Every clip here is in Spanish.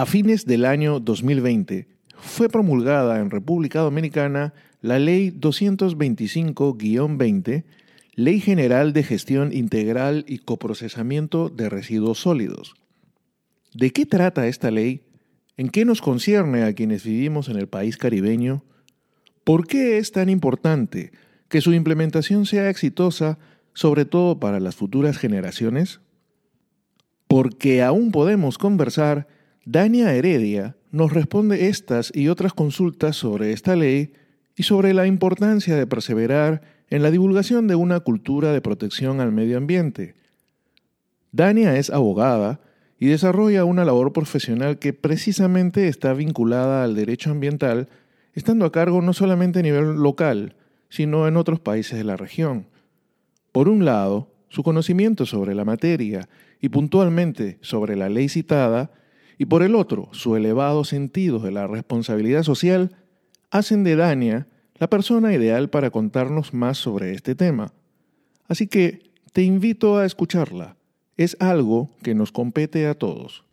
A fines del año 2020 fue promulgada en República Dominicana la Ley 225-20, Ley General de Gestión Integral y Coprocesamiento de Residuos Sólidos. ¿De qué trata esta ley? ¿En qué nos concierne a quienes vivimos en el país caribeño? ¿Por qué es tan importante que su implementación sea exitosa, sobre todo para las futuras generaciones? Porque aún podemos conversar, Dania Heredia nos responde estas y otras consultas sobre esta ley y sobre la importancia de perseverar en la divulgación de una cultura de protección al medio ambiente. Dania es abogada y desarrolla una labor profesional que precisamente está vinculada al derecho ambiental, estando a cargo no solamente a nivel local, sino en otros países de la región. Por un lado, su conocimiento sobre la materia y puntualmente sobre la ley citada, y por el otro, su elevado sentido de la responsabilidad social, hacen de Dania la persona ideal para contarnos más sobre este tema. Así que te invito a escucharla. Es algo que nos compete a todos.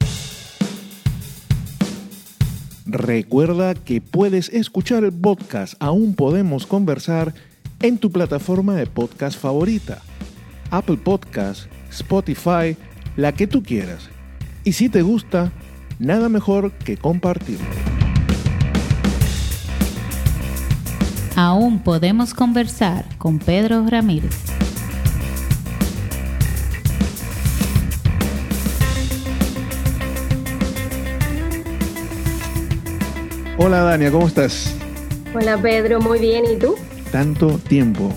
Recuerda que puedes escuchar el podcast Aún Podemos Conversar en tu plataforma de podcast favorita. Apple Podcast, Spotify, la que tú quieras. Y si te gusta, nada mejor que compartirlo. Aún podemos conversar con Pedro Ramírez. Hola Dania, ¿cómo estás? Hola Pedro, muy bien, ¿y tú? Tanto tiempo.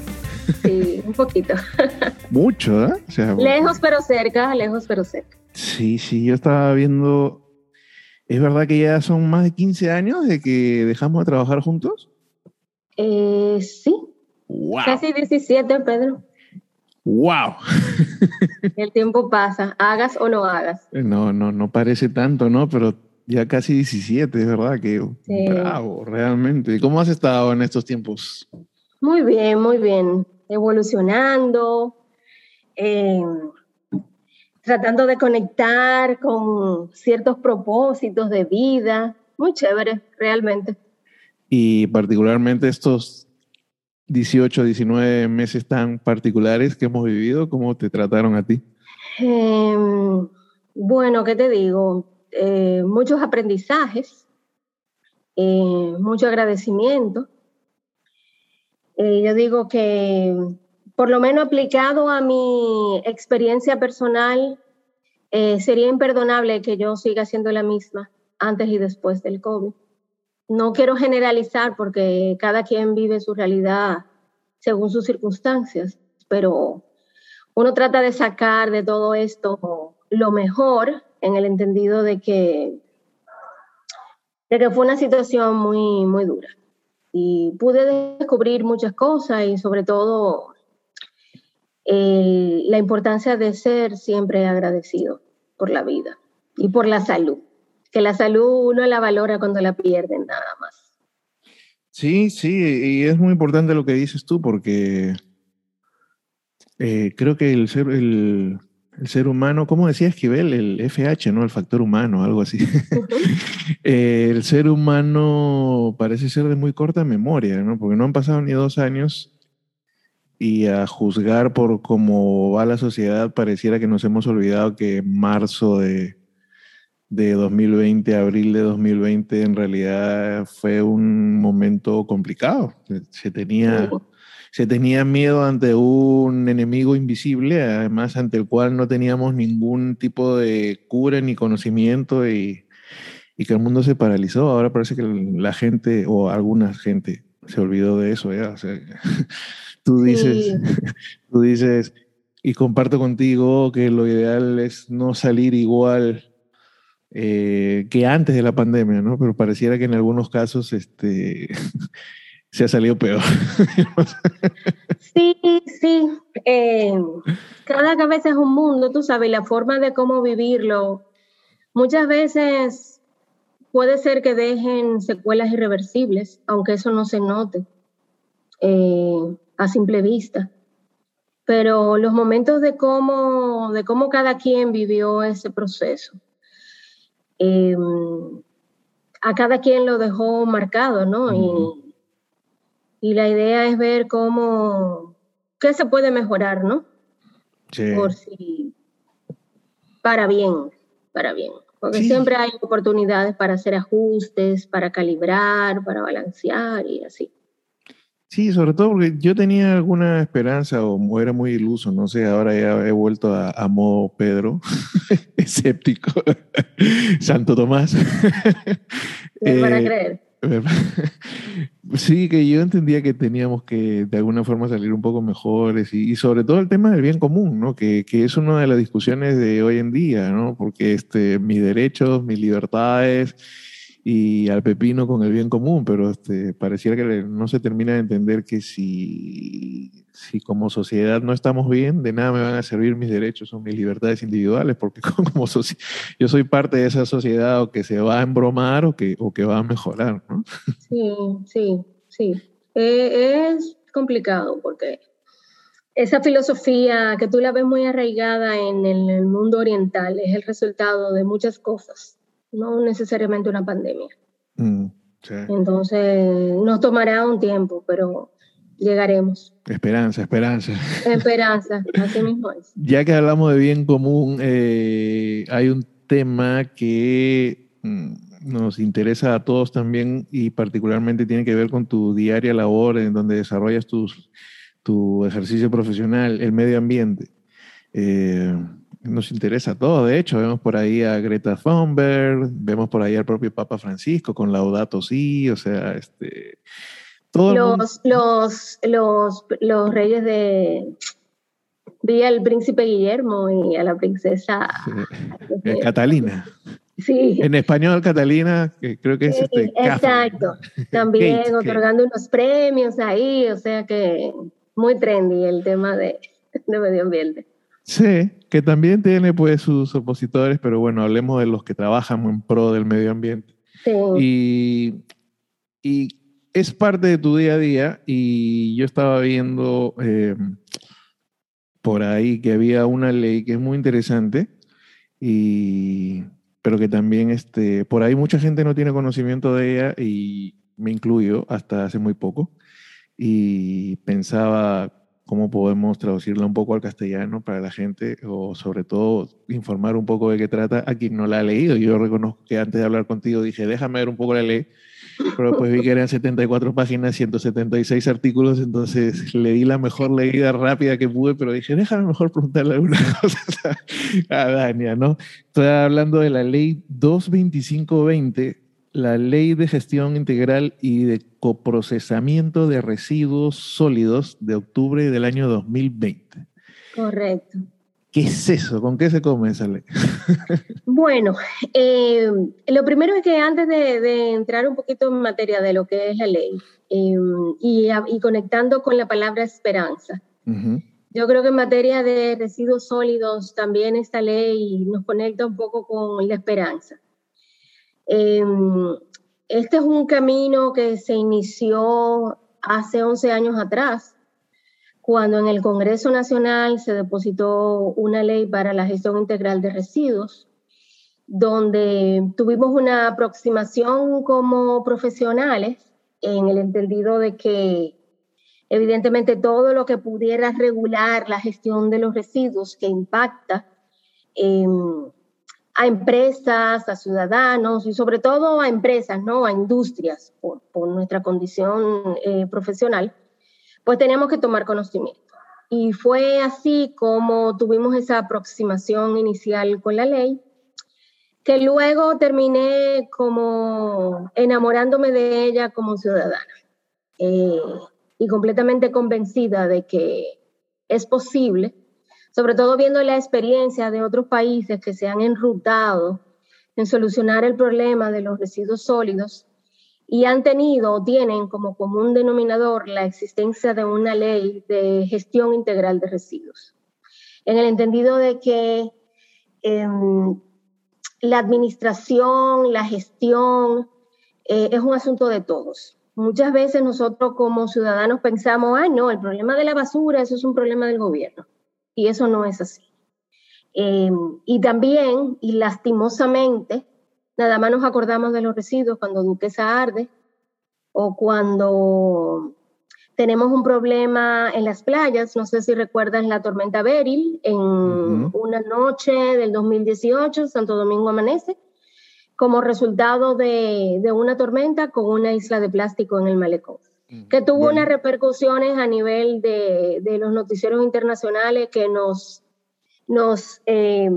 Sí, un poquito. Mucho, ¿eh? lejos pero cerca, lejos pero cerca. Sí, sí, yo estaba viendo, ¿es verdad que ya son más de 15 años de que dejamos de trabajar juntos? Eh, sí. Wow. Casi 17, Pedro. ¡Wow! El tiempo pasa, hagas o no hagas. No, no, no parece tanto, ¿no? Pero ya casi 17, es verdad que bravo, realmente. ¿Y cómo has estado en estos tiempos? Muy bien, muy bien. Evolucionando, eh, tratando de conectar con ciertos propósitos de vida. Muy chévere, realmente. Y particularmente estos 18, 19 meses tan particulares que hemos vivido, ¿cómo te trataron a ti? Em, bueno, ¿qué te digo? Eh, muchos aprendizajes, eh, mucho agradecimiento. Eh, yo digo que por lo menos aplicado a mi experiencia personal, sería imperdonable que yo siga siendo la misma antes y después del COVID. No quiero generalizar porque cada quien vive su realidad según sus circunstancias, pero uno trata de sacar de todo esto lo mejor en el entendido de que, de que fue una situación muy, muy dura. Y pude descubrir muchas cosas y sobre todo la importancia de ser siempre agradecido por la vida y por la salud. Que la salud uno la valora cuando la pierden nada más. Sí, sí, y es muy importante lo que dices tú porque eh, creo que el ser, el, el ser humano, ¿cómo decía Esquivel? El FH, ¿no? El factor humano, algo así. Eh, el ser humano parece ser de muy corta memoria, ¿no? Porque no han pasado ni dos años y a juzgar por cómo va la sociedad, pareciera que nos hemos olvidado que marzo de, de 2020, abril de 2020, en realidad fue un momento complicado. Se tenía se tenía miedo ante un enemigo invisible, además ante el cual no teníamos ningún tipo de cura ni conocimiento y, que el mundo se paralizó. Ahora parece que la gente o alguna gente se olvidó de eso. tú dices, tú dices, y comparto contigo que lo ideal es no salir igual eh, que antes de la pandemia, ¿no? Pero pareciera que en algunos casos este, se ha salido peor. sí, sí. Eh, cada cabeza es un mundo, tú sabes, la forma de cómo vivirlo. Muchas veces puede ser que dejen secuelas irreversibles, aunque eso no se note eh, a simple vista. Pero los momentos de cómo, de cómo cada quien vivió ese proceso. Eh, a cada quien lo dejó marcado, ¿no? y, y, la idea es ver cómo, qué se puede mejorar, ¿no? Sí. Por si, para bien, para bien. Porque siempre hay oportunidades para hacer ajustes, para calibrar, para balancear y así. Sí, sobre todo porque yo tenía alguna esperanza o era muy iluso, no sé, ahora ya he vuelto a, a modo Pedro, escéptico, Santo Tomás. ¿Me van a eh, creer? Sí, que yo entendía que teníamos que de alguna forma salir un poco mejores y, sobre todo el tema del bien común, ¿no? Que, que, es una de las discusiones de hoy en día, ¿no? Porque este, mis derechos, mis libertades y al pepino con el bien común, pero este, pareciera que no se termina de entender que si, si como sociedad no estamos bien, de nada me van a servir mis derechos o mis libertades individuales, porque como yo soy parte de esa sociedad o que se va a embromar o que, o que va a mejorar. ¿no? Sí, sí, sí. Eh, es complicado porque esa filosofía que tú la ves muy arraigada en el mundo oriental es el resultado de muchas cosas no necesariamente una pandemia. Mm, Entonces, nos tomará un tiempo, pero llegaremos. Esperanza, esperanza. Esperanza, así mismo es. Ya que hablamos de bien común, eh, hay un tema que mm, nos interesa a todos también y particularmente tiene que ver con tu diaria labor en donde desarrollas tus, tu ejercicio profesional, el medio ambiente. Eh, nos interesa todo. De hecho, vemos por ahí a Greta Thunberg, vemos por ahí al propio Papa Francisco con Laudato Si, o sea, este. los, los, los, los reyes de. Vi al príncipe Guillermo y a la princesa Catalina. Sí. En español, Catalina, que creo que es este, Exacto. También otorgando unos premios ahí, o sea que muy trendy el tema de, de medio ambiente. Sí, que también tiene pues sus opositores, pero bueno, hablemos de los que trabajan en pro del medio ambiente. Sí. Y, es parte de tu día a día y yo estaba viendo eh, por ahí que había una ley que es muy interesante y pero que también este, por ahí mucha gente no tiene conocimiento de ella y me incluyo hasta hace muy poco y pensaba cómo podemos traducirla un poco al castellano para la gente o sobre todo informar un poco de qué trata a quien no la ha leído. Yo reconozco que antes de hablar contigo dije, déjame ver un poco la ley, pero pues vi que eran 74 páginas, 176 artículos, entonces leí la mejor leída rápida que pude, pero dije, déjame mejor preguntarle algunas cosas a, a Dania, ¿no? Estoy hablando de la ley 22520 la Ley de Gestión Integral y de Coprocesamiento de Residuos Sólidos de octubre del año 2020. Correcto. ¿Qué es eso? ¿Con qué se come esa ley? bueno, eh, lo primero es que antes de, entrar un poquito en materia de lo que es la ley eh, y, conectando con la palabra esperanza, yo creo que en materia de residuos sólidos también esta ley nos conecta un poco con la esperanza. Em, este es un camino que se inició hace 11 años atrás, cuando en el Congreso Nacional se depositó una ley para la gestión integral de residuos, donde tuvimos una aproximación como profesionales en el entendido de que evidentemente todo lo que pudiera regular la gestión de los residuos que impacta en a empresas, a ciudadanos y sobre todo a empresas, ¿no? A industrias, por, nuestra condición eh, profesional, pues teníamos que tomar conocimiento. Y fue así como tuvimos esa aproximación inicial con la ley, que luego terminé como enamorándome de ella como ciudadana eh, y completamente convencida de que es posible sobre todo viendo la experiencia de otros países que se han enrutado en solucionar el problema de los residuos sólidos y han tenido o tienen como común denominador la existencia de una ley de gestión integral de residuos, en el entendido de que em, la administración, la gestión, eh, es un asunto de todos. Muchas veces nosotros como ciudadanos pensamos, ah, no, el problema de la basura, eso es un problema del gobierno y eso no es así. Em, y también, y lastimosamente, Nada más nos acordamos de los residuos cuando Duquesa arde o cuando tenemos un problema en las playas. No sé si recuerdas la tormenta Beryl en una noche del 2018, Santo Domingo amanece, como resultado de, una tormenta con una isla de plástico en el malecón que tuvo unas repercusiones a nivel de, los noticieros internacionales que nos, nos, eh,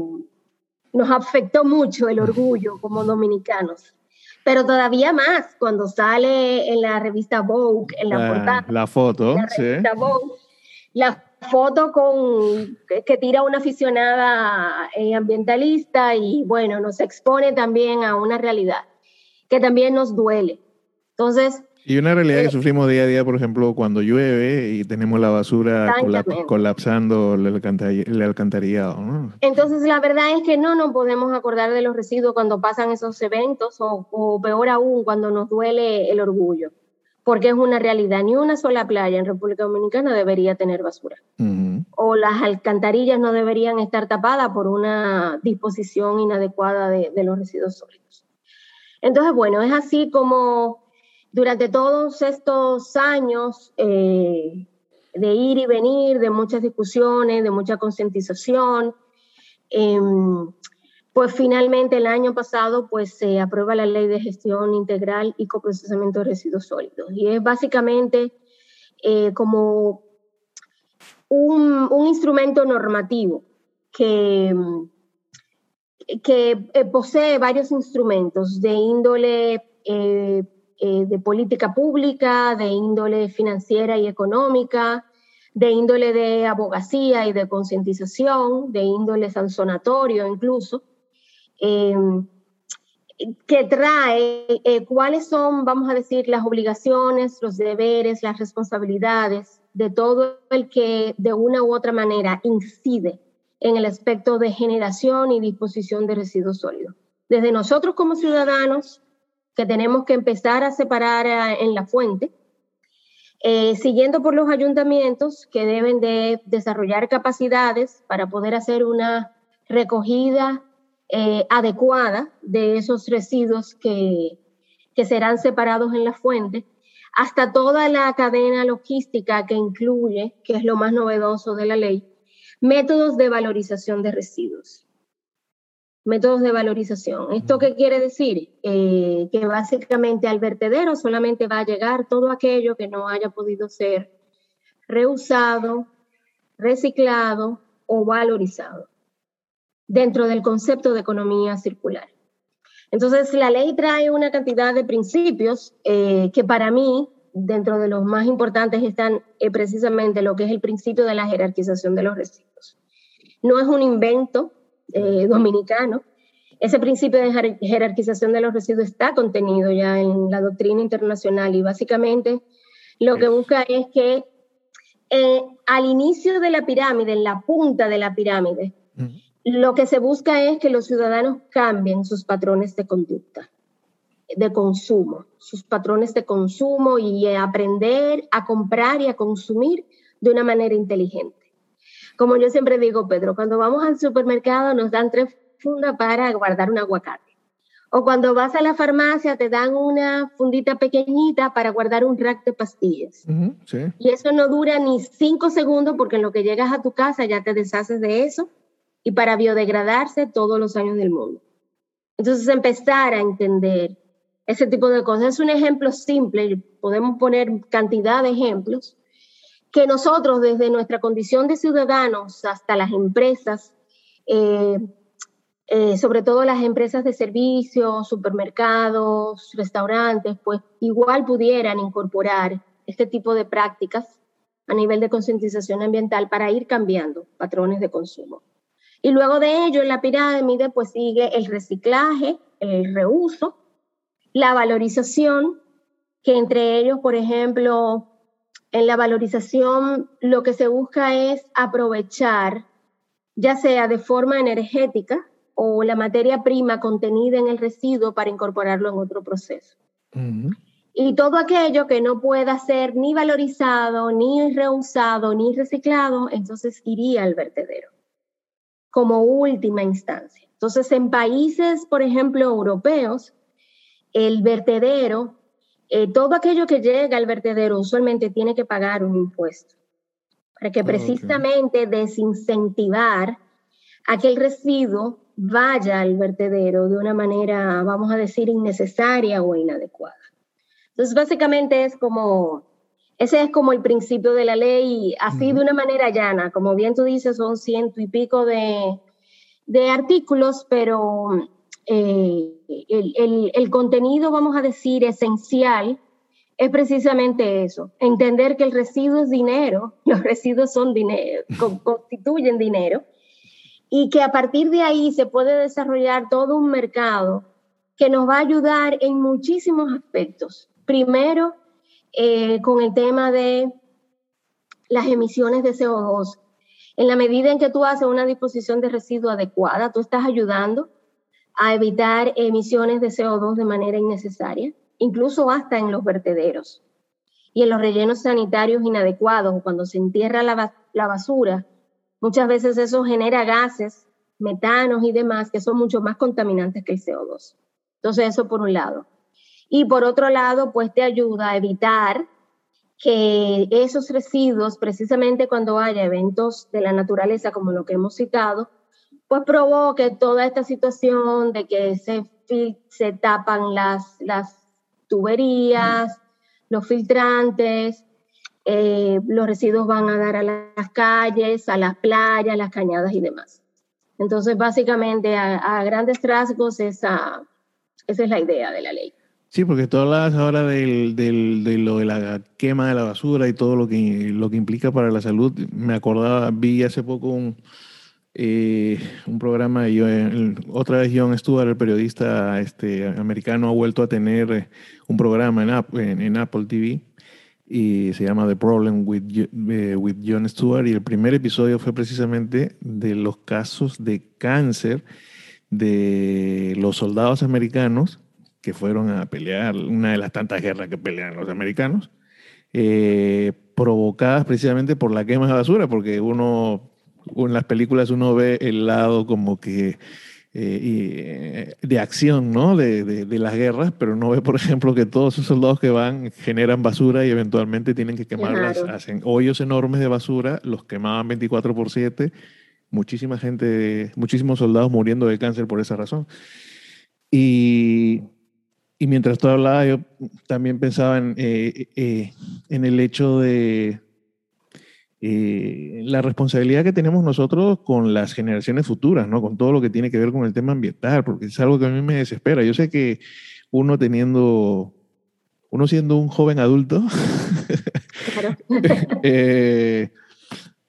nos afectó mucho el orgullo como dominicanos. Pero todavía más cuando sale en la revista Vogue, en la, portada. La foto, la sí. Vogue, la foto con, que, tira una aficionada eh, ambientalista y bueno, nos expone también a una realidad que también nos duele. Entonces, y una realidad que sufrimos día a día, por ejemplo, cuando llueve y tenemos la basura colapsando el, alcantarillado. Entonces, la verdad es que no nos podemos acordar de los residuos cuando pasan esos eventos o, peor aún, cuando nos duele el orgullo, porque es una realidad. Ni una sola playa en República Dominicana debería tener basura. O las alcantarillas no deberían estar tapadas por una disposición inadecuada de, de los residuos sólidos. Entonces, bueno, es así como durante todos estos años eh, de ir y venir, de muchas discusiones, de mucha concientización, em, pues finalmente el año pasado pues se aprueba la ley de gestión integral y coprocesamiento de residuos sólidos. Y es básicamente eh, como un, instrumento normativo que, que eh, posee varios instrumentos de índole de política pública, de índole financiera y económica, de índole de abogacía y de concientización, de índole sancionatorio incluso, eh, que trae eh, cuáles son, vamos a decir, las obligaciones, los deberes, las responsabilidades de todo el que de una u otra manera incide en el aspecto de generación y disposición de residuos sólidos. Desde nosotros como ciudadanos, que tenemos que empezar a separar eh, en la fuente, eh, siguiendo por los ayuntamientos que deben de desarrollar capacidades para poder hacer una recogida eh, adecuada de esos residuos que, que serán separados en la fuente, hasta toda la cadena logística que incluye, que es lo más novedoso de la ley, métodos de valorización de residuos métodos de valorización. ¿Esto qué quiere decir? Eh, que básicamente al vertedero solamente va a llegar todo aquello que no haya podido ser reusado, reciclado o valorizado dentro del concepto de economía circular. Entonces, la ley trae una cantidad de principios eh, que para mí, dentro de los más importantes, están eh, precisamente lo que es el principio de la jerarquización de los residuos. No es un invento, eh, dominicano. Ese principio de jerarquización de los residuos está contenido ya en la doctrina internacional y básicamente lo que busca es que eh, al inicio de la pirámide, en la punta de la pirámide, lo que se busca es que los ciudadanos cambien sus patrones de conducta, de consumo, sus patrones de consumo y aprender a comprar y a consumir de una manera inteligente. Como yo siempre digo, Pedro, cuando vamos al supermercado nos dan tres fundas para guardar un aguacate. O cuando vas a la farmacia te dan una fundita pequeñita para guardar un rack de pastillas. Y eso no dura ni cinco segundos porque en lo que llegas a tu casa ya te deshaces de eso y para biodegradarse todos los años del mundo. Entonces empezar a entender ese tipo de cosas es un ejemplo simple, podemos poner cantidad de ejemplos que nosotros desde nuestra condición de ciudadanos hasta las empresas, eh, eh, sobre todo las empresas de servicios, supermercados, restaurantes, pues igual pudieran incorporar este tipo de prácticas a nivel de concientización ambiental para ir cambiando patrones de consumo. Y luego de ello, en la pirámide, pues sigue el reciclaje, el reuso, la valorización, que entre ellos, por ejemplo, en la valorización lo que se busca es aprovechar, ya sea de forma energética o la materia prima contenida en el residuo para incorporarlo en otro proceso. Y todo aquello que no pueda ser ni valorizado, ni reusado, ni reciclado, entonces iría al vertedero como última instancia. Entonces, en países, por ejemplo, europeos, el vertedero, eh, todo aquello que llega al vertedero usualmente tiene que pagar un impuesto, para que precisamente desincentivar a que el residuo vaya al vertedero de una manera, vamos a decir, innecesaria o inadecuada. Entonces, básicamente es como, ese es como el principio de la ley, así de una manera llana, como bien tú dices, son ciento y pico de, de artículos, pero eh, el, el, contenido, vamos a decir, esencial es precisamente eso, entender que el residuo es dinero, los residuos son dinero, constituyen dinero, y que a partir de ahí se puede desarrollar todo un mercado que nos va a ayudar en muchísimos aspectos. Primero, eh, con el tema de las emisiones de CO2. En la medida en que tú haces una disposición de residuo adecuada, tú estás ayudando a evitar emisiones de CO2 de manera innecesaria, incluso hasta en los vertederos. Y en los rellenos sanitarios inadecuados, cuando se entierra la, la basura, muchas veces eso genera gases, metanos y demás, que son mucho más contaminantes que el CO2. Entonces, eso por un lado. Y por otro lado, pues te ayuda a evitar que esos residuos, precisamente cuando haya eventos de la naturaleza como lo que hemos citado, pues provoque toda esta situación de que se, se tapan las, las tuberías, los filtrantes, eh, los residuos van a dar a las calles, a las playas, las cañadas y demás. Entonces, básicamente, a, grandes rasgos, esa, esa es la idea de la ley. Sí, porque tú hablabas ahora del, del, de lo de la quema de la basura y todo lo que, lo que implica para la salud. Me acordaba, vi hace poco un, eh, un programa yo, otra vez John Stewart, el periodista este, americano, ha vuelto a tener eh, un programa en, en, Apple TV y se llama The Problem with, eh, with Jon Stewart y el primer episodio fue precisamente de los casos de cáncer de los soldados americanos que fueron a pelear, una de las tantas guerras que pelean los americanos, provocadas precisamente por la quema de basura, porque uno en las películas uno ve el lado como que eh, eh, de acción, ¿no? De, de, las guerras, pero no ve, por ejemplo, que todos esos soldados que van generan basura y eventualmente tienen que quemarlas, hacen hoyos enormes de basura, los quemaban 24 por 7, muchísima gente, muchísimos soldados muriendo de cáncer por esa razón. Y, y mientras tú hablabas, yo también pensaba en, eh, en el hecho de, eh, la responsabilidad que tenemos nosotros con las generaciones futuras, ¿no? Con todo lo que tiene que ver con el tema ambiental, porque es algo que a mí me desespera. Yo sé que uno teniendo, uno siendo un joven adulto, eh,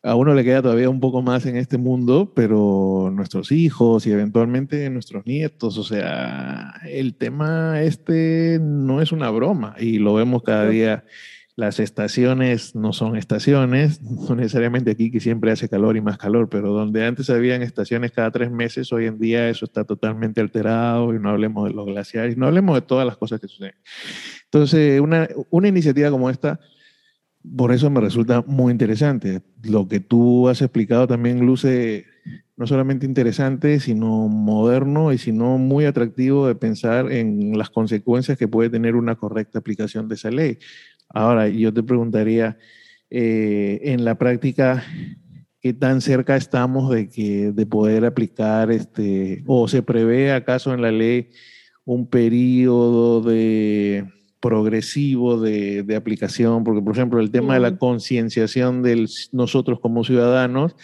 a uno le queda todavía un poco más en este mundo, pero nuestros hijos y eventualmente nuestros nietos, o sea, el tema este no es una broma y lo vemos cada día las estaciones no son estaciones, no necesariamente aquí que siempre hace calor y más calor, pero donde antes habían estaciones cada tres meses, hoy en día eso está totalmente alterado y no hablemos de los glaciares, no hablemos de todas las cosas que suceden. Entonces, una, una iniciativa como esta, por eso me resulta muy interesante. Lo que tú has explicado también luce no solamente interesante, sino moderno y sino muy atractivo de pensar en las consecuencias que puede tener una correcta aplicación de esa ley. Ahora, yo te preguntaría, eh, en la práctica, ¿qué tan cerca estamos de, que, de poder aplicar, este, o se prevé acaso en la ley un periodo de progresivo de, de aplicación? Porque, por ejemplo, el tema de la concienciación de nosotros como ciudadanos,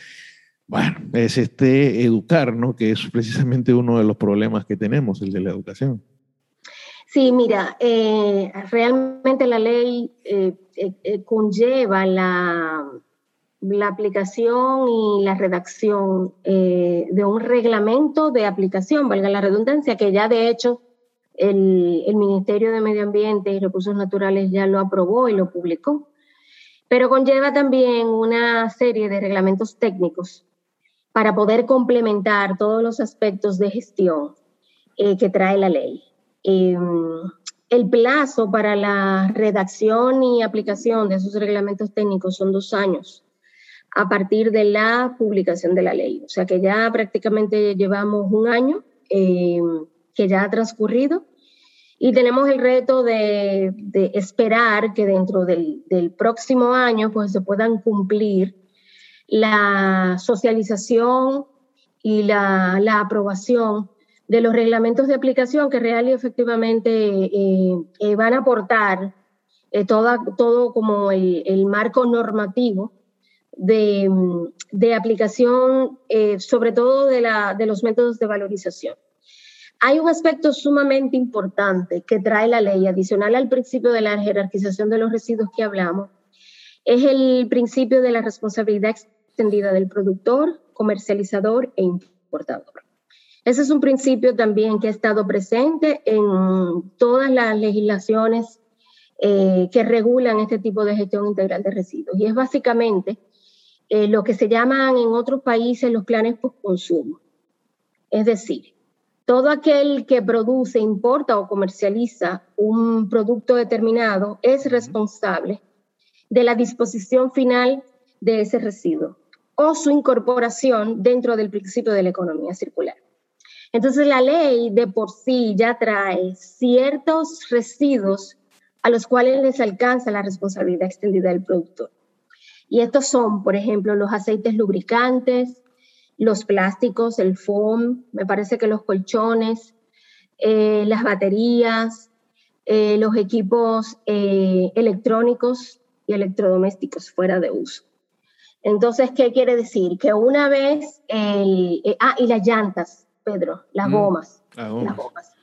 bueno, es este educar, ¿no? Que es precisamente uno de los problemas que tenemos, el de la educación. Sí, mira, eh, realmente la ley eh, eh, conlleva la, aplicación y la redacción de un reglamento de aplicación, valga la redundancia, que ya de hecho el, Ministerio de Medio Ambiente y Recursos Naturales ya lo aprobó y lo publicó, pero conlleva también una serie de reglamentos técnicos para poder complementar todos los aspectos de gestión que trae la ley. Em, el plazo para la redacción y aplicación de esos reglamentos técnicos son dos años, a partir de la publicación de la ley. O sea que ya prácticamente llevamos un año eh, que ya ha transcurrido y tenemos el reto de, esperar que dentro del, próximo año pues se puedan cumplir la socialización y la, aprobación de los reglamentos de aplicación que real y efectivamente eh, eh, van a aportar eh, todo como el, marco normativo de, de aplicación, sobre todo de, la, de los métodos de valorización. Hay un aspecto sumamente importante que trae la ley adicional al principio de la jerarquización de los residuos que hablamos. Es el principio de la responsabilidad extendida del productor, comercializador e importador. Ese es un principio también que ha estado presente en todas las legislaciones eh, que regulan este tipo de gestión integral de residuos. Y es básicamente eh, lo que se llaman en otros países los planes post-consumo. Es decir, todo aquel que produce, importa o comercializa un producto determinado es responsable de la disposición final de ese residuo o su incorporación dentro del principio de la economía circular. Entonces la ley de por sí ya trae ciertos residuos a los cuales les alcanza la responsabilidad extendida del productor. Y estos son, por ejemplo, los aceites lubricantes, los plásticos, el foam, me parece que los colchones, eh, las baterías, eh, los equipos eh, electrónicos y electrodomésticos fuera de uso. Entonces, ¿qué quiere decir? Que una vez, el, ah, y las llantas, Pedro, las mm, gomas, las gomas.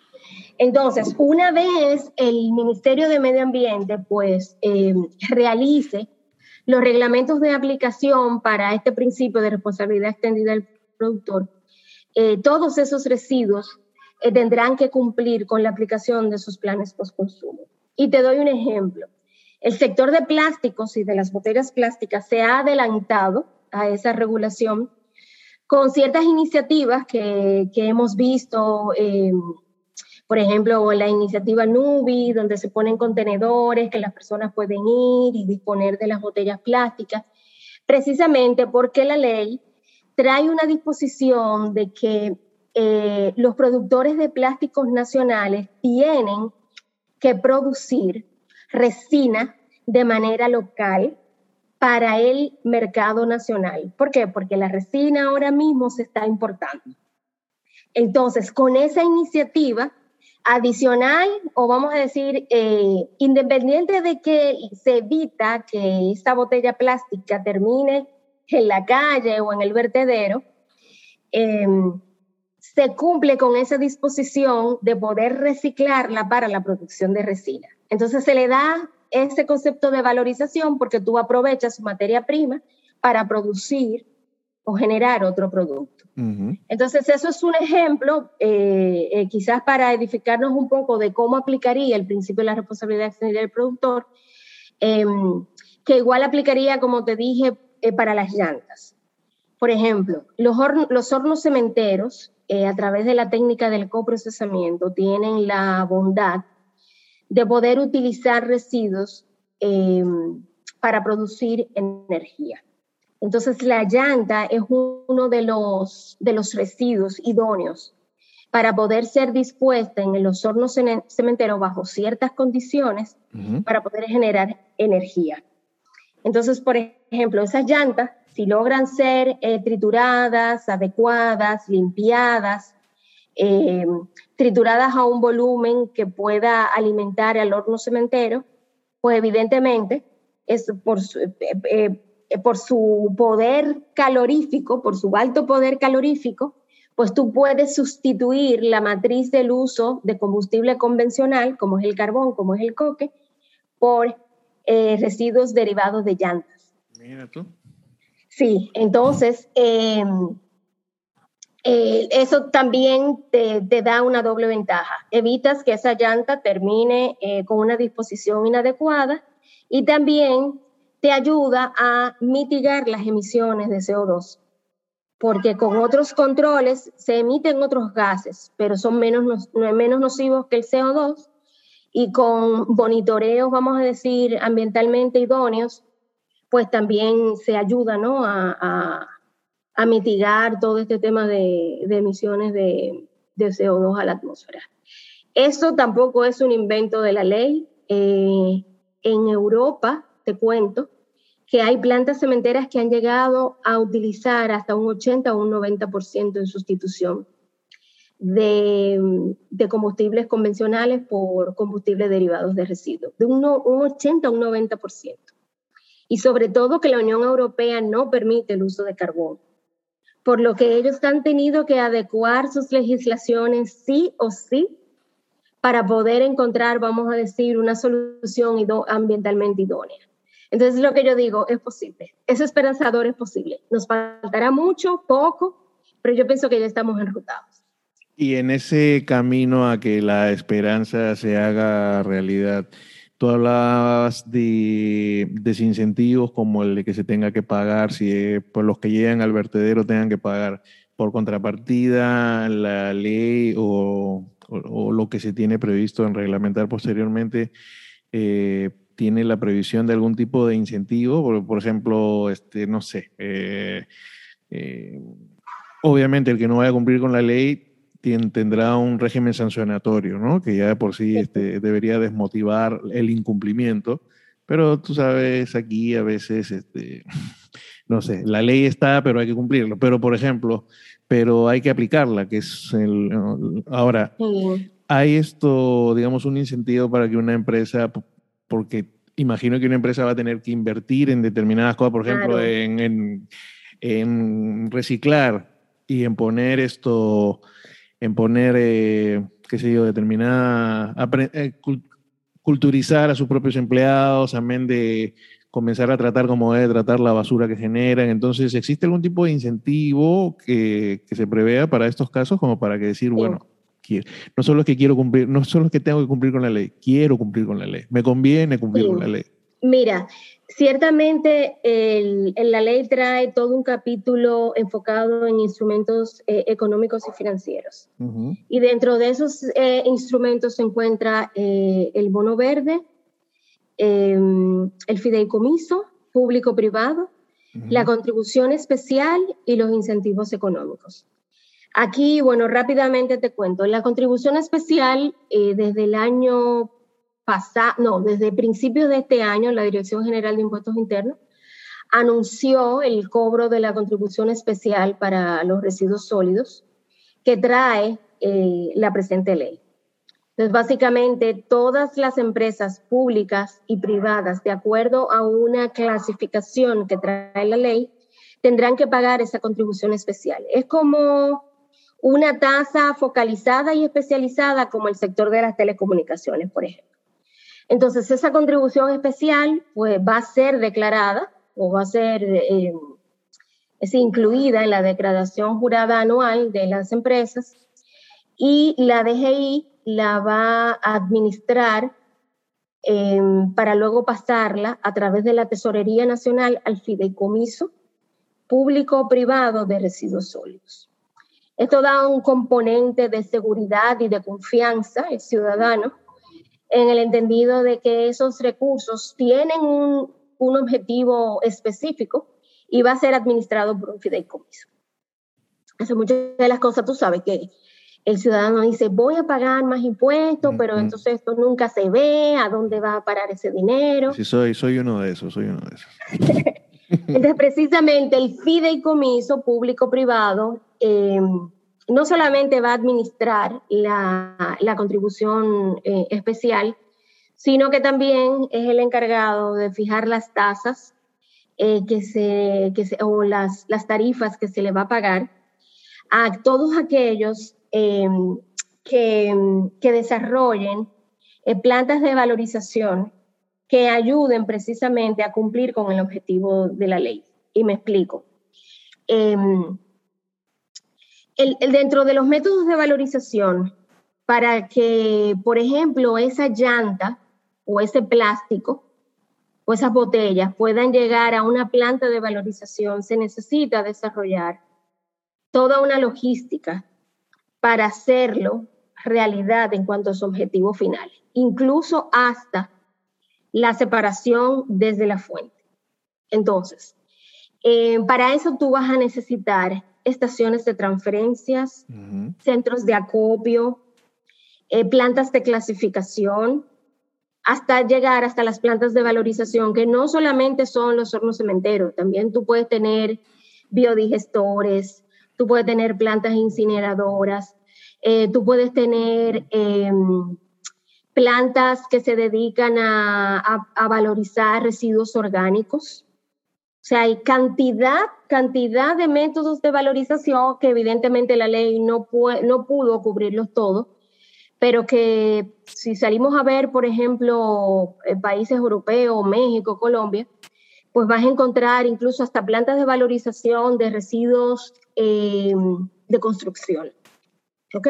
Entonces, una vez el Ministerio de Medio Ambiente, pues, realice los reglamentos de aplicación para este principio de responsabilidad extendida del productor, eh, todos esos residuos eh, tendrán que cumplir con la aplicación de sus planes post-consumo. Y te doy un ejemplo. El sector de plásticos y de las botellas plásticas se ha adelantado a esa regulación con ciertas iniciativas que, que hemos visto eh, por ejemplo, la iniciativa Nubi, donde se ponen contenedores que las personas pueden ir y disponer de las botellas plásticas, precisamente porque la ley trae una disposición de que eh, los productores de plásticos nacionales tienen que producir resina de manera local para el mercado nacional. ¿Por qué? Porque la resina ahora mismo se está importando. Entonces, con esa iniciativa, adicional o vamos a decir, eh, independiente de que se evita que esta botella plástica termine en la calle o en el vertedero, em, se cumple con esa disposición de poder reciclarla para la producción de resina. Entonces se le da ese concepto de valorización porque tú aprovechas su materia prima para producir o generar otro producto. Entonces, eso es un ejemplo, eh, eh, quizás para edificarnos un poco de cómo aplicaría el principio de la responsabilidad extendida del productor, em, que igual aplicaría, como te dije, eh, para las llantas. Por ejemplo, los, los hornos cementeros, a través de la técnica del coprocesamiento, tienen la bondad de poder utilizar residuos em, para producir energía. Entonces, la llanta es uno de los, de los residuos idóneos para poder ser dispuesta en los hornos cementeros bajo ciertas condiciones para poder generar energía. Entonces, por ejemplo, esas llantas, si logran ser eh, trituradas, adecuadas, limpiadas, eh, trituradas a un volumen que pueda alimentar al horno cementero, pues evidentemente es por, eh, eh, por su poder calorífico, por su alto poder calorífico, pues tú puedes sustituir la matriz del uso de combustible convencional, como es el carbón, como es el coque, por eh, residuos derivados de llantas. Mira tú. Sí, entonces em, eh, eso también te, da una doble ventaja. Evitas que esa llanta termine con una disposición inadecuada y también te ayuda a mitigar las emisiones de CO2, porque con otros controles se emiten otros gases, pero son menos, menos nocivos que el CO2, y con monitoreos, vamos a decir, ambientalmente idóneos, pues también se ayuda ¿no? a, mitigar todo este tema de, emisiones de, CO2 a la atmósfera. Eso tampoco es un invento de la ley. Eh, en Europa, te cuento, que hay plantas cementeras que han llegado a utilizar hasta un 80 o un 90% en sustitución de, combustibles convencionales por combustibles derivados de residuos, de un, un 80 a un 90% y sobre todo que la Unión Europea no permite el uso de carbón, por lo que ellos han tenido que adecuar sus legislaciones sí o sí para poder encontrar, vamos a decir, una solución ambientalmente idónea. Entonces, lo que yo digo es posible, es esperanzador, es posible. Nos faltará mucho, poco, pero yo pienso que ya estamos enrutados. Y en ese camino a que la esperanza se haga realidad, Tú hablabas de desincentivos como el de que se tenga que pagar, si eh, por los que llegan al vertedero tengan que pagar por contrapartida la ley o, lo que se tiene previsto en reglamentar posteriormente. Eh, tiene la previsión de algún tipo de incentivo, por, ejemplo, este, no sé, eh, obviamente el que no vaya a cumplir con la ley tendrá un régimen sancionatorio, ¿no? Que ya de por sí este, debería desmotivar el incumplimiento. Pero tú sabes, aquí a veces, este, no sé, la ley está, pero hay que cumplirlo. Pero, por ejemplo, pero hay que aplicarla, que es el... Ahora, hay esto, digamos, un incentivo para que una empresa, porque imagino que una empresa va a tener que invertir en determinadas cosas, por ejemplo, en, en, en reciclar y en poner esto en poner, eh, qué sé yo, determinada, eh, culturizar a sus propios empleados, amén de comenzar a tratar como debe tratar la basura que generan. Entonces, ¿existe algún tipo de incentivo que, se prevea para estos casos como para que decir, bueno, no solo es que quiero cumplir, no solo es que tengo que cumplir con la ley, quiero cumplir con la ley, me conviene cumplir con la ley? Mira, Ciertamente, la ley trae todo un capítulo enfocado en instrumentos eh, económicos y financieros. Y dentro de esos eh, instrumentos se encuentra eh, el bono verde, em, el fideicomiso público-privado, la contribución especial y los incentivos económicos. Aquí, bueno, rápidamente te cuento. La contribución especial desde el año no, desde principios de este año, la Dirección General de Impuestos Internos anunció el cobro de la contribución especial para los residuos sólidos que trae eh, la presente ley. Entonces, básicamente, todas las empresas públicas y privadas, de acuerdo a una clasificación que trae la ley, tendrán que pagar esa contribución especial. Es como una tasa focalizada y especializada como el sector de las telecomunicaciones, por ejemplo. Entonces, esa contribución especial pues, va a ser declarada o va a ser eh, incluida en la declaración jurada anual de las empresas y la DGI la va a administrar eh, para luego pasarla a través de la Tesorería Nacional al fideicomiso público-privado de residuos sólidos. Esto da un componente de seguridad y de confianza al ciudadano en el entendido de que esos recursos tienen un, objetivo específico y va a ser administrado por un fideicomiso. Hace muchas de las cosas tú sabes que el ciudadano dice, voy a pagar más impuestos, pero entonces esto nunca se ve, a dónde va a parar ese dinero. Sí, soy, soy uno de esos, soy uno de esos. entonces, precisamente el fideicomiso público-privado eh, no solamente va a administrar la, contribución eh, especial, sino que también es el encargado de fijar las tasas eh, que se, o las, las, tarifas que se le va a pagar a todos aquellos em, que, que, desarrollen eh, plantas de valorización que ayuden precisamente a cumplir con el objetivo de la ley. Y me explico. Em, dentro de los métodos de valorización, para que, por ejemplo, esa llanta o ese plástico o esas botellas puedan llegar a una planta de valorización, se necesita desarrollar toda una logística para hacerlo realidad en cuanto a su objetivo final, incluso hasta la separación desde la fuente. Entonces, eh, para eso tú vas a necesitar estaciones de transferencias, centros de acopio, eh, plantas de clasificación, hasta llegar hasta las plantas de valorización, que no solamente son los hornos cementeros, también tú puedes tener biodigestores, tú puedes tener plantas incineradoras, eh, tú puedes tener em, plantas que se dedican a, valorizar residuos orgánicos. Sea, hay cantidad, cantidad de métodos de valorización que evidentemente la ley no, no pudo cubrirlos todos, pero que si salimos a ver, por ejemplo, eh, países europeos, México, Colombia, pues vas a encontrar incluso hasta plantas de valorización de residuos em, de construcción. ¿Ok?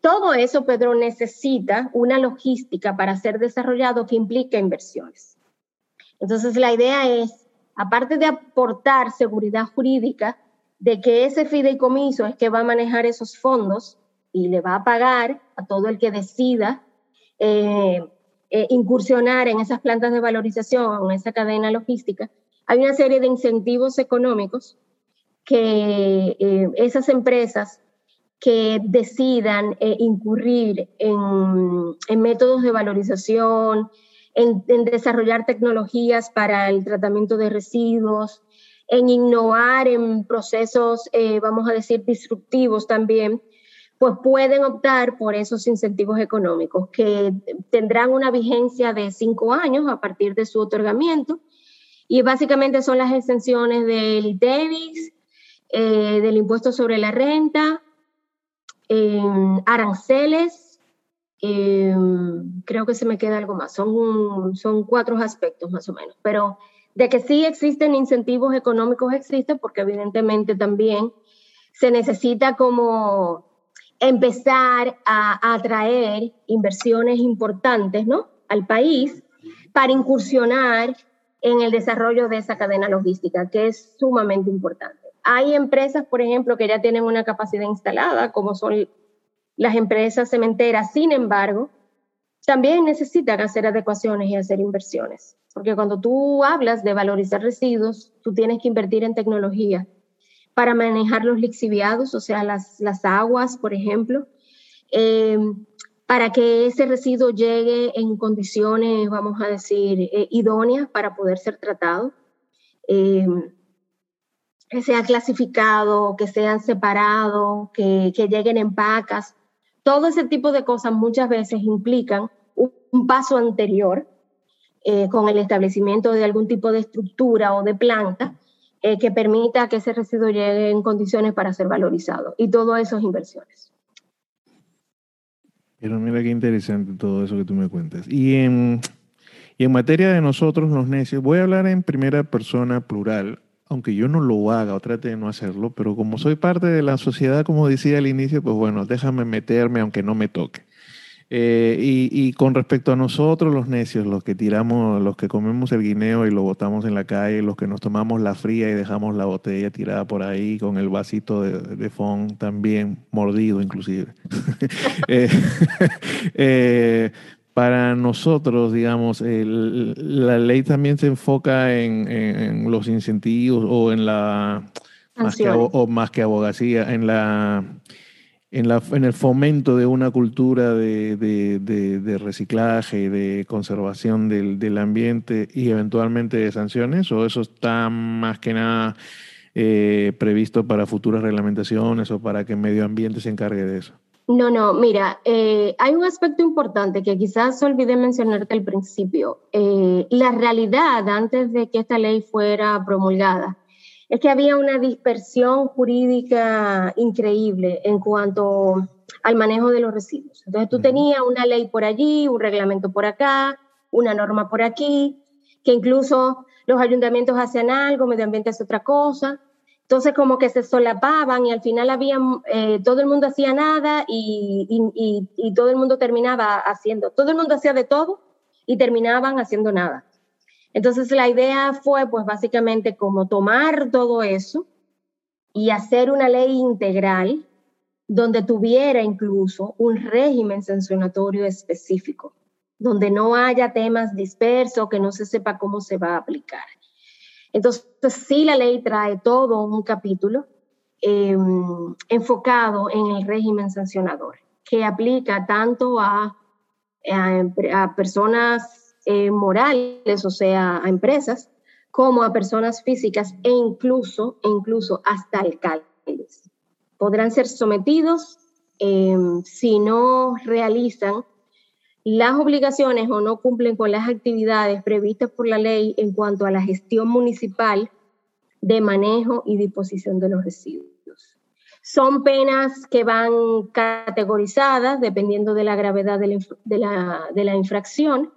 Todo eso, Pedro, necesita una logística para ser desarrollado que implica inversiones. Entonces, la idea es, aparte de aportar seguridad jurídica, de que ese fideicomiso es que va a manejar esos fondos y le va a pagar a todo el que decida eh, eh, incursionar en esas plantas de valorización, en esa cadena logística, hay una serie de incentivos económicos que eh, esas empresas que decidan incurrir en, métodos de valorización, en, desarrollar tecnologías para el tratamiento de residuos, en innovar en procesos, vamos a decir, disruptivos también, pues pueden optar por esos incentivos económicos que tendrán una vigencia de cinco años a partir de su otorgamiento. Y básicamente son las exenciones del ITEVIS, eh, del impuesto sobre la renta, aranceles, creo que se me queda algo más, son, son cuatro aspectos más o menos, pero de que sí existen incentivos económicos existen porque evidentemente también se necesita como empezar a, atraer inversiones importantes ¿no? al país para incursionar en el desarrollo de esa cadena logística, que es sumamente importante. Hay empresas, por ejemplo, que ya tienen una capacidad instalada, como son las empresas cementeras, sin embargo, también necesitan hacer adecuaciones y hacer inversiones, porque cuando tú hablas de valorizar residuos, tú tienes que invertir en tecnología, para manejar los lixiviados, o sea, las, las aguas, por ejemplo, eh, para que ese residuo llegue en condiciones, vamos a decir, eh, idóneas para poder ser tratado, eh, que sea clasificado, que sean separados, que, que, lleguen en pacas. Todo ese tipo de cosas muchas veces implican un paso anterior con el establecimiento de algún tipo de estructura o de planta eh, que permita que ese residuo llegue en condiciones para ser valorizado. Y todo eso es inversiones. Pero mira qué interesante todo eso que tú me cuentas. Y en, y en materia de nosotros los necios, voy a hablar en primera persona plural, aunque yo no lo haga o trate de no hacerlo, pero como soy parte de la sociedad, como decía al inicio, pues bueno, déjame meterme aunque no me toque. Eh, y, con respecto a nosotros, los necios, los que tiramos, los que comemos el guineo y lo botamos en la calle, los que nos tomamos la fría y dejamos la botella tirada por ahí con el vasito de, fond también mordido inclusive. Eh, eh, para nosotros, digamos, la ley también se enfoca en, los incentivos o en la, más que, o más que abogacía, en la en, la, en el fomento de una cultura de, de, reciclaje y de conservación del, del, ambiente y eventualmente de sanciones? ¿O eso está más que nada eh, previsto para futuras reglamentaciones o para que el medio ambiente se encargue de eso? No, no, mira, eh, hay un aspecto importante que quizás olvidé mencionarte al principio. Eh, la realidad antes de que esta ley fuera promulgada es que había una dispersión jurídica increíble en cuanto al manejo de los residuos. Entonces tú tenías una ley por allí, un reglamento por acá, una norma por aquí, que incluso los ayuntamientos hacían algo, medio ambiente hace otra cosa. Entonces como que se solapaban y al final había, eh, todo el mundo hacía nada y, y todo el mundo terminaba haciendo, todo el mundo hacía de todo y terminaban haciendo nada. Entonces la idea fue pues básicamente como tomar todo eso y hacer una ley integral donde tuviera incluso un régimen sancionatorio específico, donde no haya temas dispersos, que no se sepa cómo se va a aplicar. Entonces, sí, la ley trae todo un capítulo em, enfocado en el régimen sancionador, que aplica tanto a, personas eh, morales, o sea, a empresas, como a personas físicas e incluso, e incluso hasta alcaldes. Podrán ser sometidos em, si no realizan las obligaciones o no cumplen con las actividades previstas por la ley en cuanto a la gestión municipal de manejo y disposición de los residuos. Son penas que van categorizadas dependiendo de la gravedad de la, infracción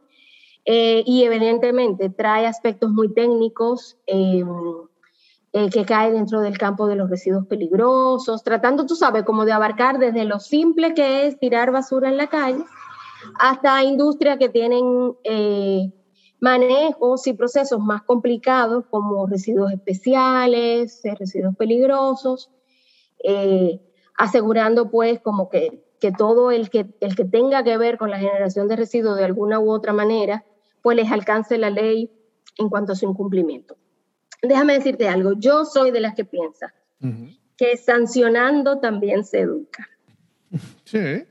eh, y evidentemente trae aspectos muy técnicos eh, eh, que caen dentro del campo de los residuos peligrosos, tratando, tú sabes, como de abarcar desde lo simple que es tirar basura en la calle hasta industrias que tienen eh, manejos y procesos más complicados como residuos especiales, eh, residuos peligrosos, eh, asegurando pues como que, todo el que, el que tenga que ver con la generación de residuos de alguna u otra manera, pues les alcance la ley en cuanto a su incumplimiento. Déjame decirte algo, yo soy de las que piensa que sancionando también se educa. Sí.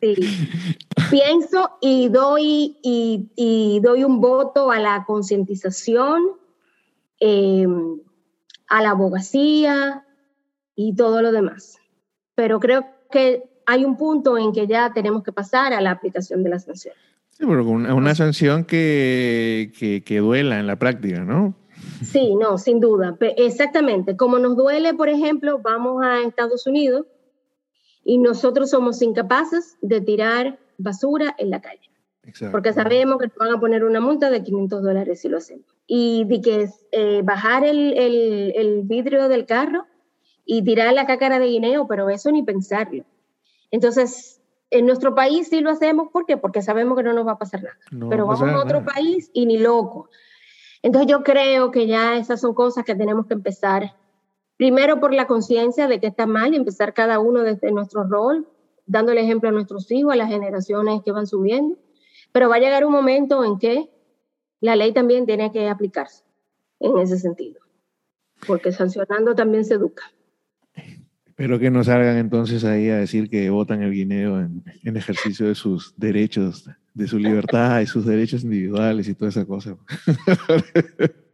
sí. Pienso y doy, y, doy un voto a la concientización, em, a la abogacía y todo lo demás. Pero creo que hay un punto en que ya tenemos que pasar a la aplicación de la sanción. Sí, pero una, una sanción que, que, que duela en la práctica, ¿no? Sí, no, sin duda. Exactamente. Como nos duele, por ejemplo, vamos a Estados Unidos y nosotros somos incapaces de tirar basura en la calle. Porque sabemos que nos van a poner una multa de 500 dólares si lo hacemos. Y de que eh, bajar el, el, vidrio del carro y tirar la cácara de guineo, pero eso ni pensarlo. Entonces, en nuestro país sí lo hacemos, ¿por qué? Porque sabemos que no nos va a pasar nada. pero vamos a otro país y ni loco. Entonces yo creo que ya esas son cosas que tenemos que empezar Primero por la conciencia de que está mal empezar cada uno desde nuestro rol, dando el ejemplo a nuestros hijos, a las generaciones que van subiendo. Pero va a llegar un momento en que la ley también tiene que aplicarse en ese sentido, porque sancionando también se educa. Pero que no salgan entonces ahí a decir que votan el guineo en ejercicio de sus derechos, de su libertad y sus derechos individuales y toda esa cosa.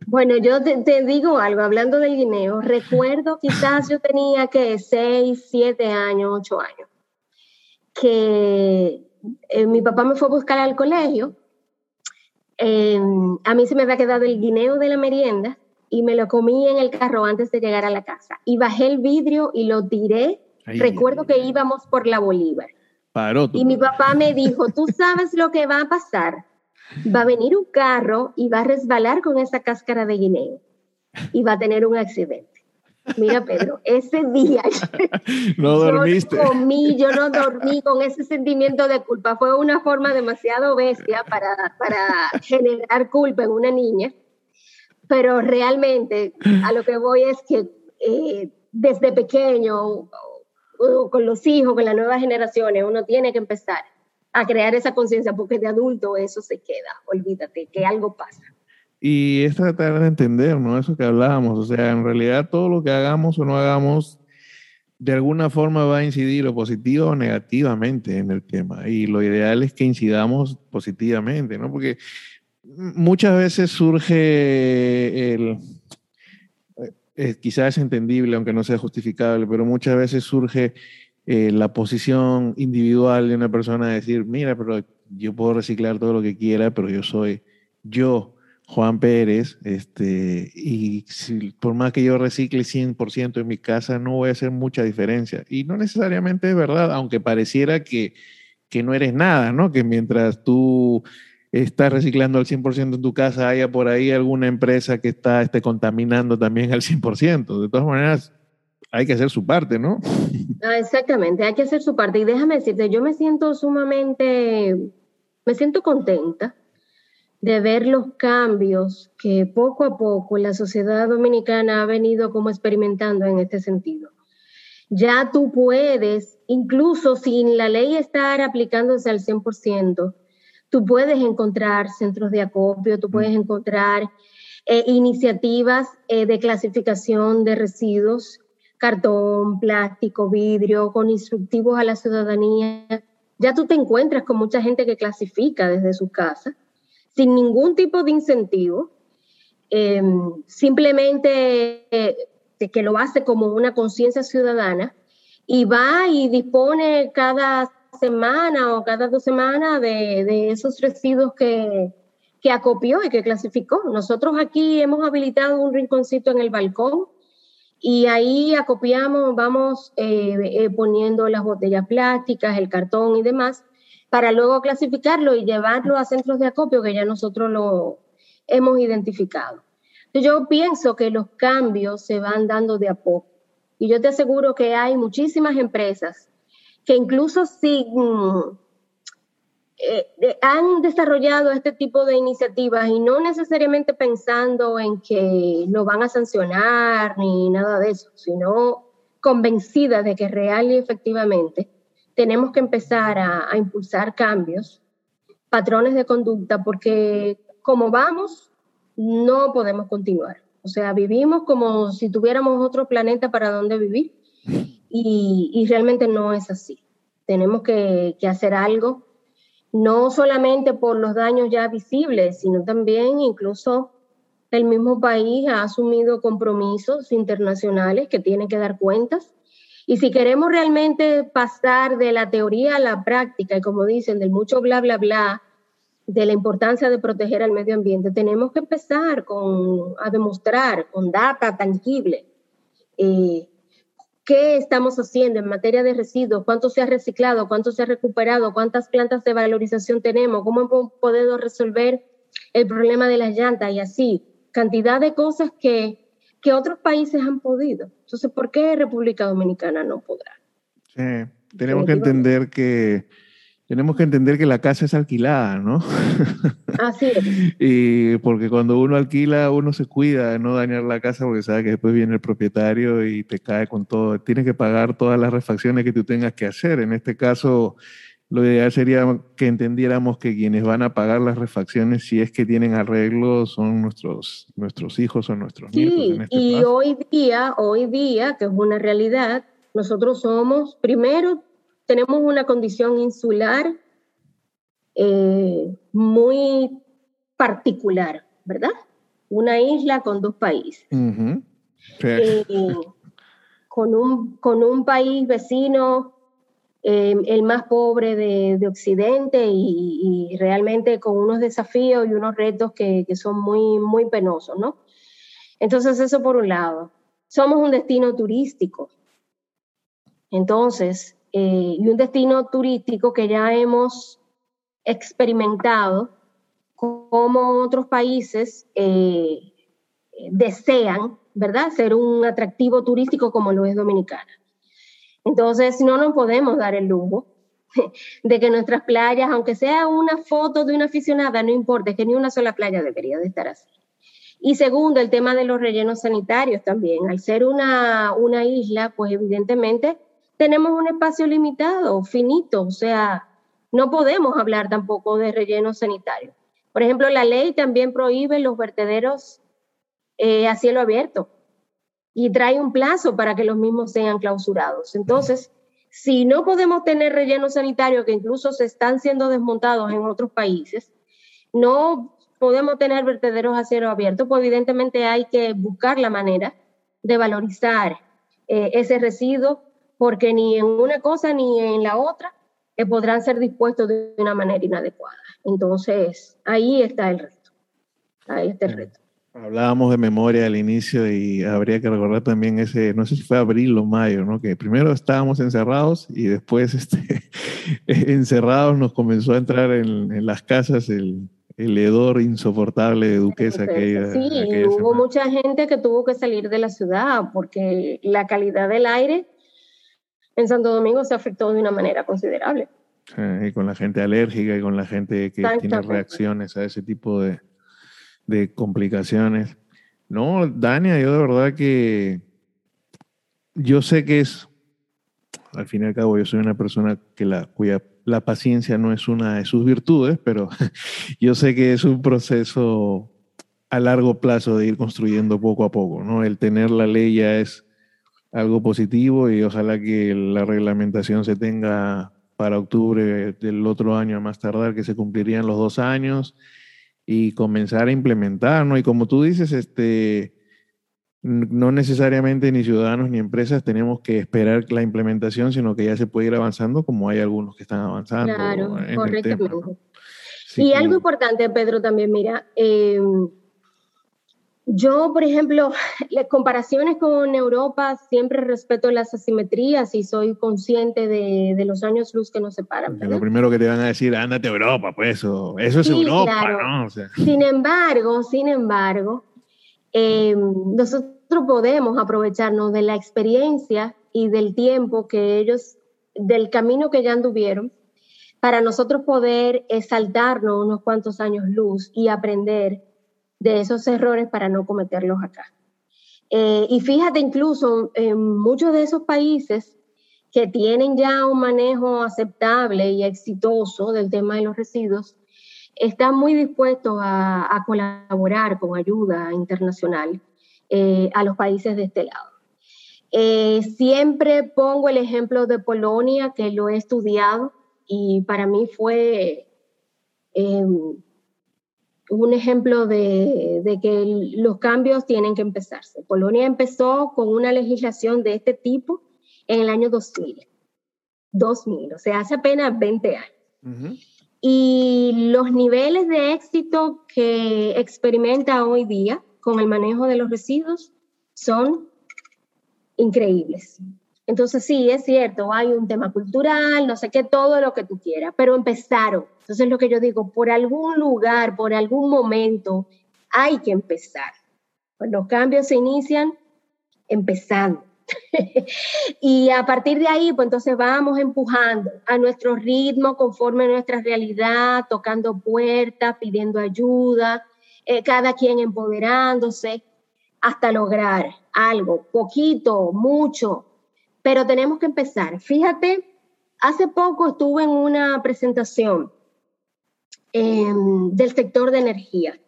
Bueno, yo te, digo algo, hablando del guineo, recuerdo quizás yo tenía que 6, 7 años, 8 años, que eh, mi papá me fue a buscar al colegio, em, a mí se me había quedado el guineo de la merienda y me lo comí en el carro antes de llegar a la casa y bajé el vidrio y lo tiré. recuerdo que íbamos por la Bolívar. Y mi papá me dijo, tú sabes lo que va a pasar va a venir un carro y va a resbalar con esa cáscara de guineo y va a tener un accidente. Mira, Pedro, ese día no dormiste. Yo comí, yo no dormí con ese sentimiento de culpa. Fue una forma demasiado bestia para, para generar culpa en una niña. Pero realmente a lo que voy es que eh, desde pequeño, con los hijos, con las nuevas generaciones, uno tiene que empezar a crear esa conciencia, porque de adulto eso se queda, olvídate, que algo pasa. Y es tratar de entender, ¿no? Eso que hablábamos, o sea, en realidad todo lo que hagamos o no hagamos, de alguna forma va a incidir o positivo o negativamente en el tema. Y lo ideal es que incidamos positivamente, ¿no? Porque muchas veces surge el, eh, quizás es entendible, aunque no sea justificable, pero muchas veces surge eh, la posición individual de una persona de decir, mira, pero yo puedo reciclar todo lo que quiera, pero yo soy yo, Juan Pérez, este, y por más que yo recicle 100% en mi casa, no voy a hacer mucha diferencia. Y no necesariamente es verdad, aunque pareciera que, que no eres nada, ¿no? Que mientras tú estás reciclando al 100% en tu casa, haya por ahí alguna empresa que está esté contaminando también al 100%. De todas maneras, hay que hacer su parte, ¿no? Ah, exactamente, hay que hacer su parte. Y déjame decirte, yo me siento sumamente, me siento contenta de ver los cambios que poco a poco la sociedad dominicana ha venido como experimentando en este sentido. Ya tú puedes, incluso sin la ley estar aplicándose al 100%, tú puedes encontrar centros de acopio, tú puedes mm. encontrar eh, iniciativas eh, de clasificación de residuos, cartón, plástico, vidrio, con instructivos a la ciudadanía. Ya tú te encuentras con mucha gente que clasifica desde su casa sin ningún tipo de incentivo, em, simplemente de que lo hace como una conciencia ciudadana y va y dispone cada semana o cada dos semanas de, esos residuos que, que acopió y que clasificó. Nosotros aquí hemos habilitado un rinconcito en el balcón y ahí acopiamos, vamos eh, eh, poniendo las botellas plásticas, el cartón y demás, para luego clasificarlo y llevarlo a centros de acopio que ya nosotros lo hemos identificado. Yo pienso que los cambios se van dando de a poco. Y yo te aseguro que hay muchísimas empresas que incluso sin, eh, han desarrollado este tipo de iniciativas y no necesariamente pensando en que lo van a sancionar ni nada de eso, sino convencidas de que real y efectivamente tenemos que empezar a, a impulsar cambios, patrones de conducta, porque como vamos, no podemos continuar. O sea, vivimos como si tuviéramos otro planeta para donde vivir y, realmente no es así. Tenemos que, hacer algo, no solamente por los daños ya visibles, sino también incluso el mismo país ha asumido compromisos internacionales que tienen que dar cuentas. Y si queremos realmente pasar de la teoría a la práctica, y como dicen, del mucho bla, bla, bla, de la importancia de proteger al medio ambiente, tenemos que empezar con, a demostrar con data tangible eh, qué estamos haciendo en materia de residuos, cuánto se ha reciclado, cuánto se ha recuperado, cuántas plantas de valorización tenemos, cómo hemos podido resolver el problema de las llantas y así, cantidad de cosas que, que otros países han podido. Entonces, ¿por qué República Dominicana no podrá? Sí, tenemos que entender que tenemos que entender que la casa es alquilada, ¿no? Así es. y porque cuando uno alquila, uno se cuida de no dañar la casa porque sabe que después viene el propietario y te cae con todo. Tienes que pagar todas las refacciones que tú tengas que hacer. En este caso, lo ideal sería que entendiéramos que quienes van a pagar las refacciones, si es que tienen arreglo, son nuestros, nuestros hijos o nuestros nietos. Sí, este y hoy día, hoy día, que es una realidad, nosotros somos, primero, tenemos una condición insular eh, muy particular, ¿verdad? Una isla con dos países. Eh, con, un, con un país vecino, eh, el más pobre de, Occidente y, realmente con unos desafíos y unos retos que, que son muy, muy penosos, ¿no? Entonces, eso por un lado. Somos un destino turístico. Entonces, eh, y un destino turístico que ya hemos experimentado como otros países eh, desean, ¿verdad?, ser un atractivo turístico como lo es Dominicana. Entonces, no nos podemos dar el lujo de que nuestras playas, aunque sea una foto de una aficionada, no importa, es que ni una sola playa debería de estar así. Y segundo, el tema de los rellenos sanitarios también. Al ser una, una isla, pues evidentemente tenemos un espacio limitado, finito, o sea, no podemos hablar tampoco de relleno sanitario. Por ejemplo, la ley también prohíbe los vertederos eh, a cielo abierto y trae un plazo para que los mismos sean clausurados. Entonces, si no podemos tener relleno sanitario, que incluso se están siendo desmontados en otros países, no podemos tener vertederos a cielo abierto, pues evidentemente hay que buscar la manera de valorizar eh, ese residuo porque ni en una cosa ni en la otra eh, podrán ser dispuestos de una manera inadecuada. Entonces, ahí está el reto. Ahí está el reto. Hablábamos de memoria al inicio y habría que recordar también ese, no sé si fue abril o mayo, ¿no? Que primero estábamos encerrados y después este, encerrados nos comenzó a entrar en, las casas el, el, hedor insoportable de Duquesa. Aquella, sí, hubo mucha gente que tuvo que salir de la ciudad porque la calidad del aire en Santo Domingo se afectó de una manera considerable. y con la gente alérgica y con la gente que tiene reacciones a ese tipo de, de complicaciones. No, Dania, yo de verdad que yo sé que es, al fin y al cabo, yo soy una persona que la, cuya la paciencia no es una de sus virtudes, pero yo sé que es un proceso a largo plazo de ir construyendo poco a poco, ¿no? El tener la ley ya es algo positivo y ojalá que la reglamentación se tenga para octubre del otro año a más tardar, que se cumplirían los dos años y comenzar a implementar, ¿no? Y como tú dices, este, no necesariamente ni ciudadanos ni empresas tenemos que esperar la implementación, sino que ya se puede ir avanzando como hay algunos que están avanzando. Claro, correctamente. y algo importante, Pedro, también, mira, eh, yo, por ejemplo, las comparaciones con Europa, siempre respeto las asimetrías y soy consciente de, los años luz que nos separan. Lo primero que te van a decir, ándate a Europa, pues eso, eso es Europa, ¿no? Sin embargo, sin embargo, em, nosotros podemos aprovecharnos de la experiencia y del tiempo que ellos, del camino que ya anduvieron, para nosotros poder saltarnos unos cuantos años luz y aprender de esos errores para no cometerlos acá. Eh, y fíjate, incluso en muchos de esos países que tienen ya un manejo aceptable y exitoso del tema de los residuos, están muy dispuestos a, colaborar con ayuda internacional eh, a los países de este lado. Eh, siempre pongo el ejemplo de Polonia, que lo he estudiado y para mí fue un ejemplo de, que los cambios tienen que empezarse. Polonia empezó con una legislación de este tipo en el año 2000. 2000, o sea, hace apenas 20 años. Y los niveles de éxito que experimenta hoy día con el manejo de los residuos son increíbles. Entonces sí, es cierto, hay un tema cultural, no sé qué, todo lo que tú quieras, pero empezaron. Entonces lo que yo digo, por algún lugar, por algún momento, hay que empezar. Los cambios se inician empezando. y a partir de ahí, pues entonces vamos empujando a nuestro ritmo, conforme a nuestra realidad, tocando puertas, pidiendo ayuda, eh, cada quien empoderándose hasta lograr algo, poquito, mucho, pero tenemos que empezar. Fíjate, hace poco estuve en una presentación em, del sector de energía.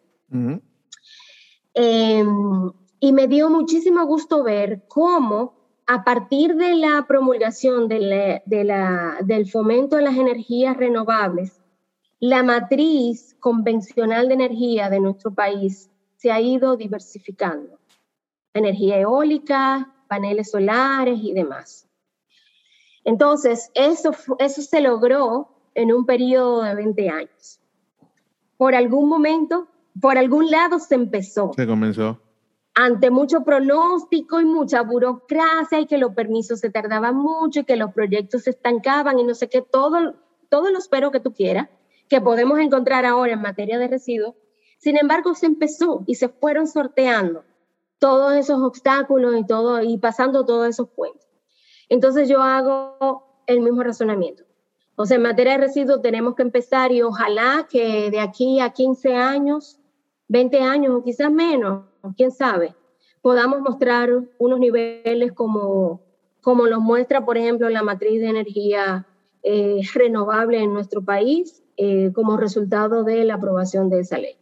Em, y me dio muchísimo gusto ver cómo a partir de la promulgación de del fomento de las energías renovables, la matriz convencional de energía de nuestro país se ha ido diversificando. Energía eólica, paneles solares y demás. Entonces, eso, eso se logró en un periodo de 20 años. Por algún momento, por algún lado se empezó. Se comenzó. Ante mucho pronóstico y mucha burocracia y que los permisos se tardaban mucho y que los proyectos se estancaban y no sé qué, todo, todo lo espero que tú quieras, que podemos encontrar ahora en materia de residuos. Sin embargo, se empezó y se fueron sorteando todos esos obstáculos y todo, y pasando todos esos puentes. Entonces yo hago el mismo razonamiento. O sea, en materia de residuos tenemos que empezar y ojalá que de aquí a 15 años, 20 años o quizás menos, quién sabe, podamos mostrar unos niveles como, como los muestra, por ejemplo, la matriz de energía eh, renovable en nuestro país eh, como resultado de la aprobación de esa ley.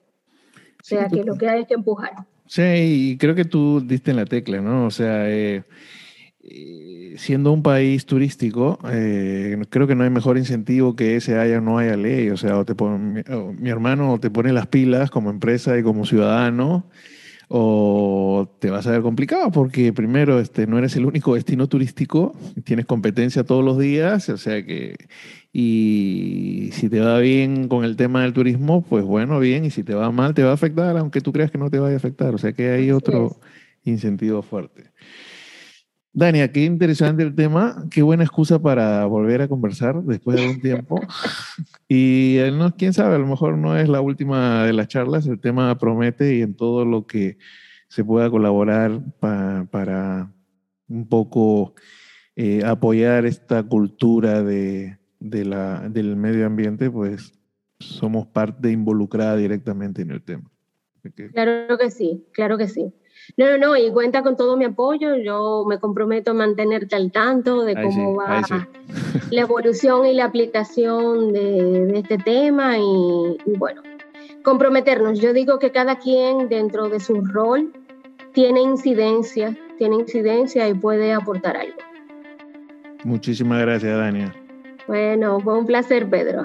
O sea, que lo que hay es que empujar. Sí, y creo que tú diste en la tecla, ¿no? O sea, eh, eh, siendo un país turístico, eh, creo que no hay mejor incentivo que ese haya o no haya ley. O sea, o te pone, mi hermano te pone las pilas como empresa y como ciudadano, o te vas a ver complicado porque primero este, no eres el único destino turístico, tienes competencia todos los días, o sea que y si te va bien con el tema del turismo, pues bueno, bien. Y si te va mal, te va a afectar, aunque tú creas que no te vaya a afectar. O sea que hay otro incentivo fuerte. Dania, qué interesante el tema. Qué buena excusa para volver a conversar después de algún tiempo. y eh, no, quién sabe, a lo mejor no es la última de las charlas. El tema promete y en todo lo que se pueda colaborar para un poco eh, apoyar esta cultura de del medio ambiente, pues somos parte involucrada directamente en el tema. Claro que sí, claro que sí no, no, no, y cuenta con todo mi apoyo, yo me comprometo a mantenerte al tanto de cómo va la evolución y la aplicación de, este tema y, bueno, comprometernos. Yo digo que cada quien dentro de su rol tiene incidencia, tiene incidencia y puede aportar algo. Muchísimas gracias, Dania. Bueno, fue un placer, Pedro.